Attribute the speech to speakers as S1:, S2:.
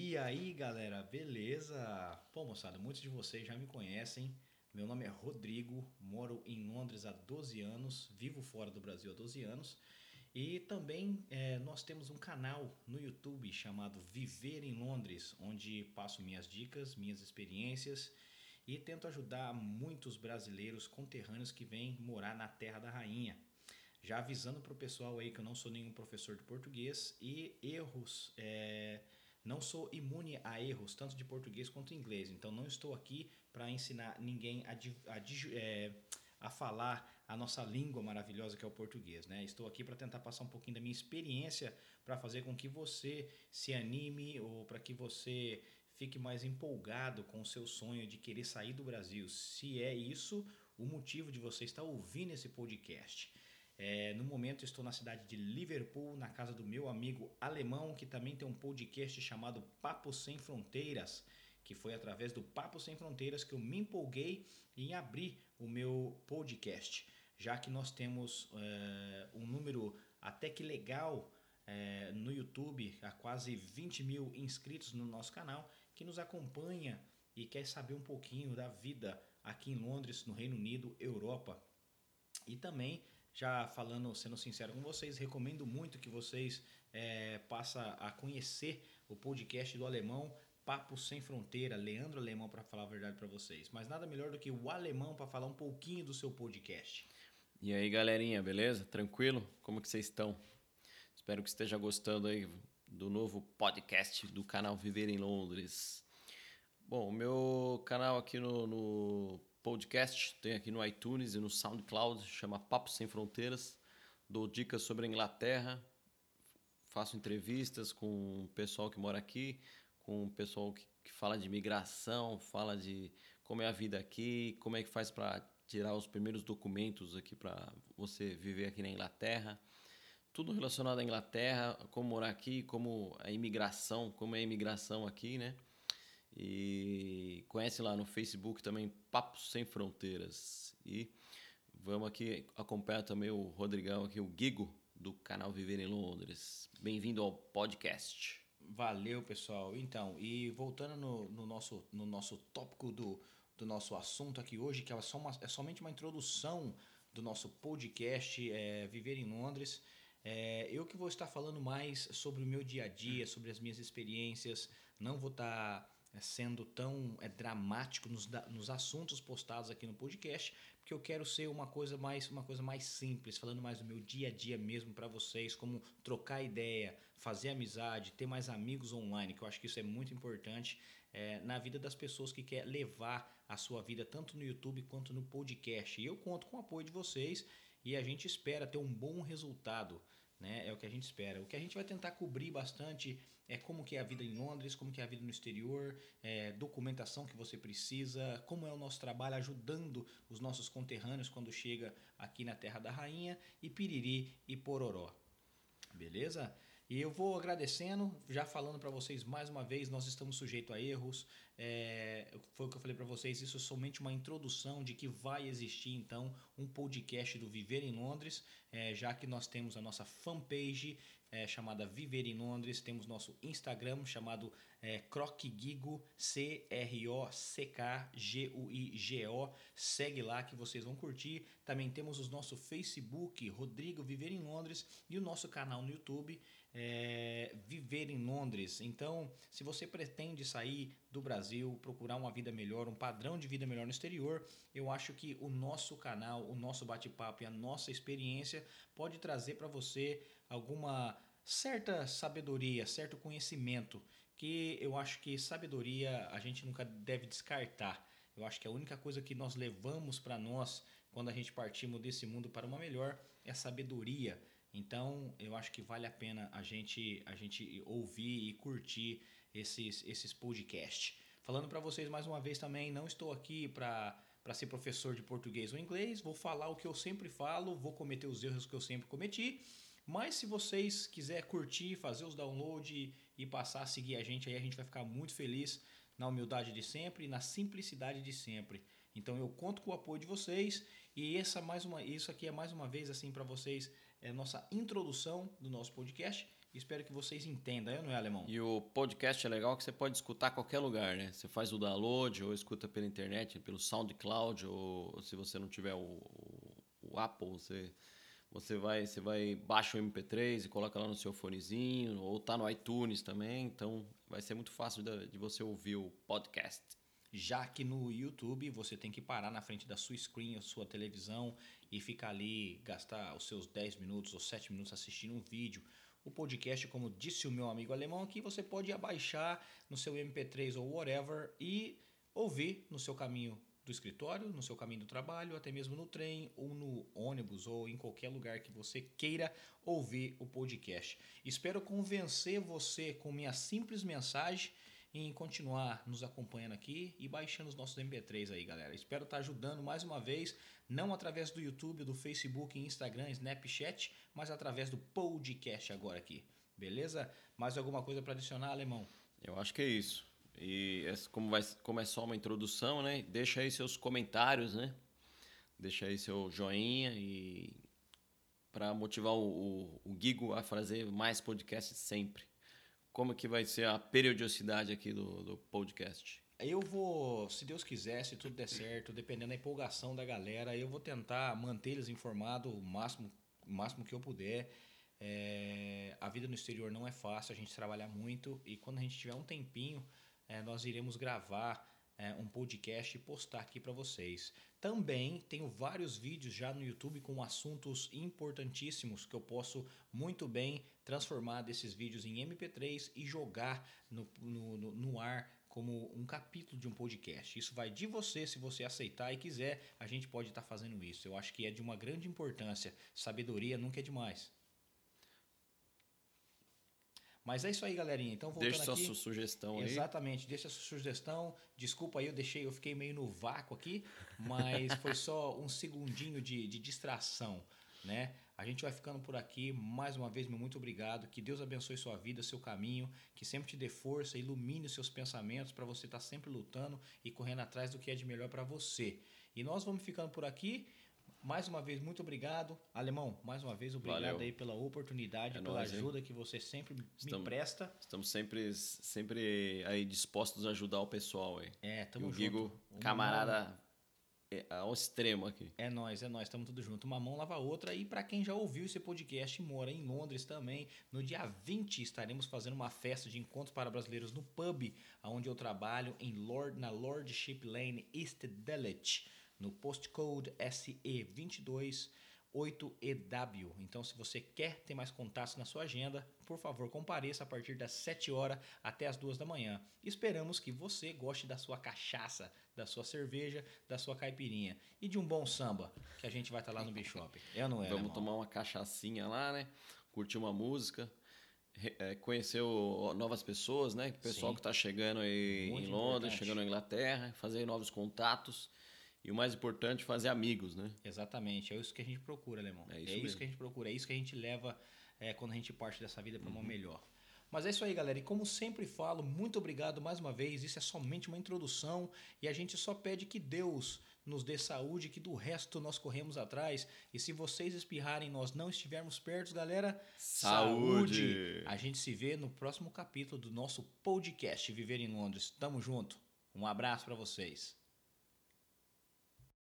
S1: E aí, galera, beleza? Pô, moçada, muitos de vocês já me conhecem. Meu nome é Rodrigo, moro em Londres há 12 anos, vivo fora do Brasil há 12 anos. E também é, nós temos um canal no YouTube chamado Viver em Londres, onde passo minhas dicas, minhas experiências e tento ajudar muitos brasileiros conterrâneos que vêm morar na Terra da Rainha. Já avisando para o pessoal aí que eu não sou nenhum professor de português e erros. É, não sou imune a erros, tanto de português quanto inglês. Então não estou aqui para ensinar ninguém a, a, é, a, falar a nossa língua maravilhosa que é o português. Né? Estou aqui para tentar passar um pouquinho da minha experiência para fazer com que você se anime ou para que você fique mais empolgado com o seu sonho de querer sair do Brasil. Se é isso o motivo de você estar ouvindo esse podcast. É, no momento estou na cidade de Liverpool, na casa do meu amigo alemão, que também tem um podcast chamado Papo Sem Fronteiras, que foi através do Papo Sem Fronteiras que eu me empolguei em abrir o meu podcast, já que nós temos é, um número até que legal é, no YouTube, há quase 20 mil inscritos no nosso canal, que nos acompanha e quer saber um pouquinho da vida aqui em Londres, no Reino Unido, Europa. E também já falando, sendo sincero com vocês, recomendo muito que vocês é, passem a conhecer o podcast do Alemão Papo Sem Fronteira, Leandro Alemão, para falar a verdade para vocês. Mas nada melhor do que o Alemão para falar um pouquinho do seu podcast.
S2: E aí, galerinha, beleza? Tranquilo? Como que vocês estão? Espero que esteja gostando aí do novo podcast do canal Viver em Londres. Bom, o meu canal aqui no, no podcast, tem aqui no iTunes e no SoundCloud, chama Papo Sem Fronteiras. Dou dicas sobre a Inglaterra, faço entrevistas com o pessoal que mora aqui, com o pessoal que, que fala de migração, fala de como é a vida aqui, como é que faz para tirar os primeiros documentos aqui para você viver aqui na Inglaterra. Tudo relacionado à Inglaterra, como morar aqui, como a imigração, como é a imigração aqui, né? E conhece lá no Facebook também Papos Sem Fronteiras. E vamos aqui acompanhar também o Rodrigão aqui, o Gigo, do canal Viver em Londres. Bem-vindo ao podcast.
S1: Valeu, pessoal. Então, e voltando no, no, nosso, no nosso tópico do, do nosso assunto aqui hoje, que é, só uma, é somente uma introdução do nosso podcast é, Viver em Londres. É, eu que vou estar falando mais sobre o meu dia a dia, sobre as minhas experiências. Não vou estar é, sendo tão é, dramático nos, nos assuntos postados aqui no podcast, porque eu quero ser uma coisa mais uma coisa mais simples, falando mais do meu dia a dia mesmo para vocês, como trocar ideia, fazer amizade, ter mais amigos online, que eu acho que isso é muito importante é, na vida das pessoas que quer levar a sua vida tanto no YouTube quanto no podcast. E eu conto com o apoio de vocês e a gente espera ter um bom resultado né? É o que a gente espera. O que a gente vai tentar cobrir bastante é como que é a vida em Londres, como que é a vida no exterior, é, documentação que você precisa, como é o nosso trabalho ajudando os nossos conterrâneos quando chega aqui na Terra da Rainha e piriri e pororó. Beleza? E eu vou agradecendo, já falando para vocês mais uma vez, nós estamos sujeitos a erros. É, foi o que eu falei para vocês, isso é somente uma introdução de que vai existir então um podcast do Viver em Londres, é, já que nós temos a nossa fanpage é, chamada Viver em Londres, temos nosso Instagram chamado é, C-R-O-C-K-G-U-I-G-O. Segue lá que vocês vão curtir. Também temos o nosso Facebook, Rodrigo Viver em Londres, e o nosso canal no YouTube é, viver em Londres. Então, se você pretende sair do Brasil, procurar uma vida melhor, um padrão de vida melhor no exterior, eu acho que o nosso canal, o nosso bate-papo e a nossa experiência pode trazer para você alguma certa sabedoria, certo conhecimento, que eu acho que sabedoria a gente nunca deve descartar. Eu acho que a única coisa que nós levamos para nós quando a gente partimos desse mundo para uma melhor é sabedoria então, eu acho que vale a pena a gente, a gente ouvir e curtir esses, esses podcasts. Falando para vocês mais uma vez também, não estou aqui para para ser professor de português ou inglês, vou falar o que eu sempre falo, vou cometer os erros que eu sempre cometi. Mas se vocês quiserem curtir, fazer os downloads e passar a seguir a gente aí, a gente vai ficar muito feliz na humildade de sempre e na simplicidade de sempre. Então eu conto com o apoio de vocês e essa mais uma, isso aqui é mais uma vez assim para vocês é a nossa introdução do nosso podcast Espero que vocês entendam, eu não é, Alemão?
S2: E o podcast é legal que você pode escutar a qualquer lugar, né? Você faz o download ou escuta pela internet, pelo SoundCloud, ou se você não tiver o, o Apple, você, você vai você vai baixa o MP3 e coloca lá no seu fonezinho, ou tá no iTunes também, então vai ser muito fácil de, de você ouvir o podcast.
S1: Já que no YouTube você tem que parar na frente da sua screen, a sua televisão e ficar ali, gastar os seus 10 minutos ou 7 minutos assistindo um vídeo. O podcast, como disse o meu amigo alemão aqui, você pode abaixar no seu MP3 ou whatever e ouvir no seu caminho do escritório, no seu caminho do trabalho, até mesmo no trem ou no ônibus ou em qualquer lugar que você queira ouvir o podcast. Espero convencer você com minha simples mensagem em continuar nos acompanhando aqui e baixando os nossos MP3 aí, galera. Espero estar ajudando mais uma vez, não através do YouTube, do Facebook, Instagram, Snapchat, mas através do podcast agora aqui. Beleza? Mais alguma coisa para adicionar, Alemão?
S2: Eu acho que é isso. E como, vai, como é só uma introdução, né? Deixa aí seus comentários, né? Deixa aí seu joinha e para motivar o, o, o Gigo a fazer mais podcasts sempre como que vai ser a periodicidade aqui do, do podcast?
S1: Eu vou, se Deus quiser, se tudo der certo, dependendo da empolgação da galera, eu vou tentar manter eles informados o máximo, o máximo que eu puder. É, a vida no exterior não é fácil, a gente trabalha muito e quando a gente tiver um tempinho, é, nós iremos gravar é, um podcast e postar aqui para vocês. Também tenho vários vídeos já no YouTube com assuntos importantíssimos que eu posso muito bem transformar desses vídeos em MP3 e jogar no, no, no, ar como um capítulo de um podcast. Isso vai de você, se você aceitar e quiser, a gente pode estar tá fazendo isso. Eu acho que é de uma grande importância. Sabedoria nunca é demais. Mas é isso aí, galerinha. Então, voltando
S2: deixa
S1: aqui.
S2: sua sugestão aí.
S1: Exatamente, deixa sua sugestão. Desculpa aí, eu deixei, eu fiquei meio no vácuo aqui, mas foi só um segundinho de, de distração, né? A gente vai ficando por aqui. Mais uma vez, meu muito obrigado. Que Deus abençoe sua vida, seu caminho, que sempre te dê força, ilumine os seus pensamentos para você estar tá sempre lutando e correndo atrás do que é de melhor para você. E nós vamos ficando por aqui. Mais uma vez, muito obrigado. Alemão, mais uma vez, obrigado Valeu. aí pela oportunidade, é pela nóis, ajuda hein? que você sempre estamos, me presta.
S2: Estamos sempre, sempre aí dispostos a ajudar o pessoal aí.
S1: É, tamo
S2: e
S1: o
S2: Gigo, camarada é, ao extremo aqui.
S1: É nós, é nós, estamos tudo junto. Uma mão lava a outra. E para quem já ouviu esse podcast e mora em Londres também, no dia 20 estaremos fazendo uma festa de encontros para brasileiros no pub, onde eu trabalho em Lord, na Lordship Lane East Dulwich no postcode SE22 8EW. Então, se você quer ter mais contatos na sua agenda, por favor, compareça a partir das 7 horas até as 2 da manhã. Esperamos que você goste da sua cachaça, da sua cerveja, da sua caipirinha e de um bom samba, que a gente vai estar tá lá no Bishop.
S2: É não é? Vamos tomar uma cachaçinha lá, né? Curtir uma música. É, conhecer novas pessoas, né? O pessoal Sim. que está chegando aí Muito em Londres, importante. chegando na Inglaterra, fazer novos contatos e o mais importante, fazer amigos, né?
S1: Exatamente. É isso que a gente procura, Alemão. É isso, é isso que a gente procura. É isso que a gente leva é, quando a gente parte dessa vida para uma uhum. melhor. Mas é isso aí, galera. E como sempre falo, muito obrigado mais uma vez. Isso é somente uma introdução e a gente só pede que Deus nos dê saúde, que do resto nós corremos atrás. E se vocês espirrarem nós não estivermos perto, galera, saúde. saúde. A gente se vê no próximo capítulo do nosso podcast Viver em Londres. Tamo junto. Um abraço para vocês.